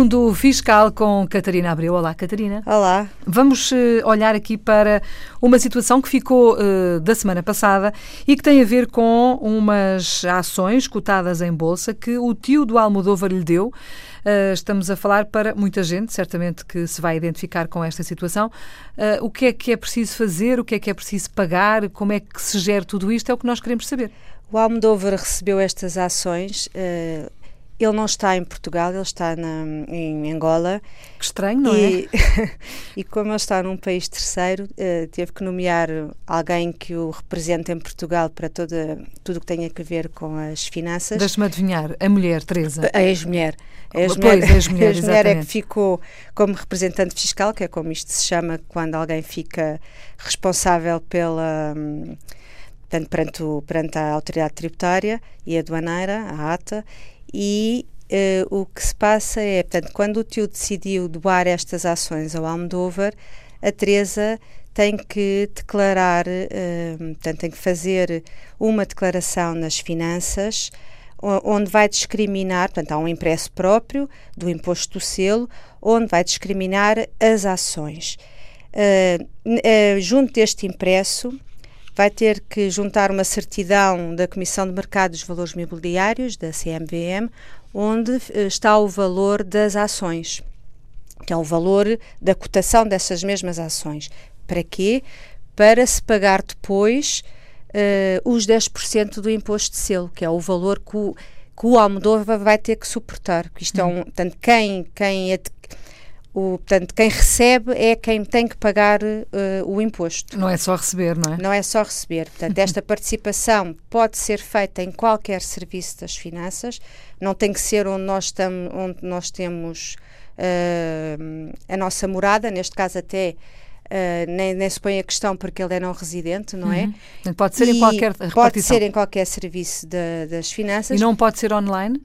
Mundo Fiscal com Catarina Abreu. Olá, Catarina. Olá. Vamos uh, olhar aqui para uma situação que ficou uh, da semana passada e que tem a ver com umas ações cotadas em bolsa que o tio do Almodóvar lhe deu. Uh, estamos a falar para muita gente, certamente que se vai identificar com esta situação. o que é que é preciso fazer? O que é que é preciso pagar? Como é que se gera tudo isto? É o que nós queremos saber. O Almodóvar recebeu estas ações ele não está em Portugal, ele está na, em Angola. Que estranho, não e, é? e como ele está num país terceiro, uh, teve que nomear alguém que o represente em Portugal para toda, tudo o que tenha a ver com as finanças. Deixe-me adivinhar, a mulher, Teresa. A ex-mulher. A ex-mulher, ex ex é que ficou como representante fiscal, que é como isto se chama quando alguém fica responsável pela. Hum, portanto, perante, o, perante a autoridade tributária e aduaneira, a ATA, e uh, o que se passa é, portanto, quando o tio decidiu doar estas ações ao Almodóvar, a Teresa tem que declarar, uh, portanto, tem que fazer uma declaração nas finanças onde vai discriminar, portanto, há um impresso próprio do imposto do selo, onde vai discriminar as ações. Uh, uh, junto deste impresso, vai ter que juntar uma certidão da Comissão de Mercado dos Valores Mobiliários, da CMVM, onde eh, está o valor das ações, que é o valor da cotação dessas mesmas ações. Para quê? Para se pagar depois uh, os 10% do imposto de selo, que é o valor que o, que o Almodóvar vai ter que suportar. Isto é um, hum. portanto, quem, quem o, portanto, quem recebe é quem tem que pagar uh, o imposto. Não é só receber, não é? Não é só receber. Portanto, esta participação pode ser feita em qualquer serviço das finanças, não tem que ser onde nós, tam, onde nós temos uh, a nossa morada, neste caso até Uh, nem, nem, se põe a questão porque ele é não residente, não é? Uhum. Pode ser e em qualquer repartição. Pode ser em qualquer serviço de, das finanças. E não pode ser online?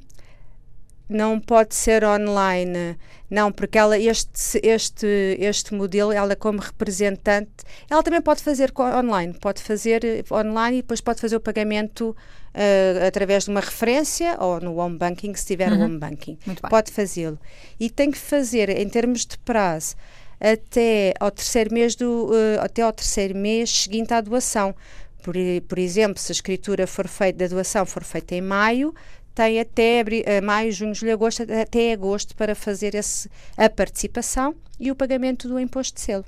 Não pode ser online, não, porque ela, este, este, este modelo, ela como representante, ela também pode fazer online, pode fazer eh, online e depois pode fazer o pagamento uh, através de uma referência ou no home banking, se tiver uhum. home banking. Pode fazê-lo. E tem que fazer, em termos de prazo, até ao terceiro mês do, uh, até ao terceiro mês seguinte à doação. Por, por exemplo, se a escritura for feita, da doação for feita em maio, tem até uh, maio, junho, julho, agosto, até agosto para fazer esse, a participação e o pagamento do imposto de selo.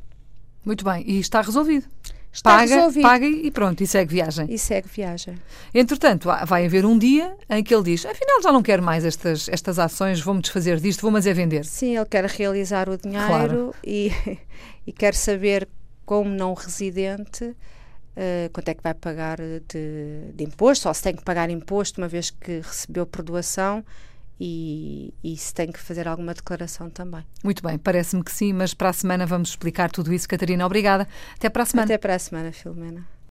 Muito bem, e está resolvido. Está paga, resolvido. paga e pronto, e segue viagem. E segue viagem. Entretanto, vai haver um dia em que ele diz: afinal, já não quero mais estas, estas ações, vou-me desfazer disto, vou-me é vender. Sim, ele quer realizar o dinheiro claro. e, e quer saber, como não residente, uh, quanto é que vai pagar de, de, imposto, ou se tem que pagar imposto uma vez que recebeu por doação e, e se tem que fazer alguma declaração também. Muito bem, parece-me que sim, mas para a semana vamos explicar tudo isso. Catarina, obrigada. Até para a semana. Até para a semana, Filomena.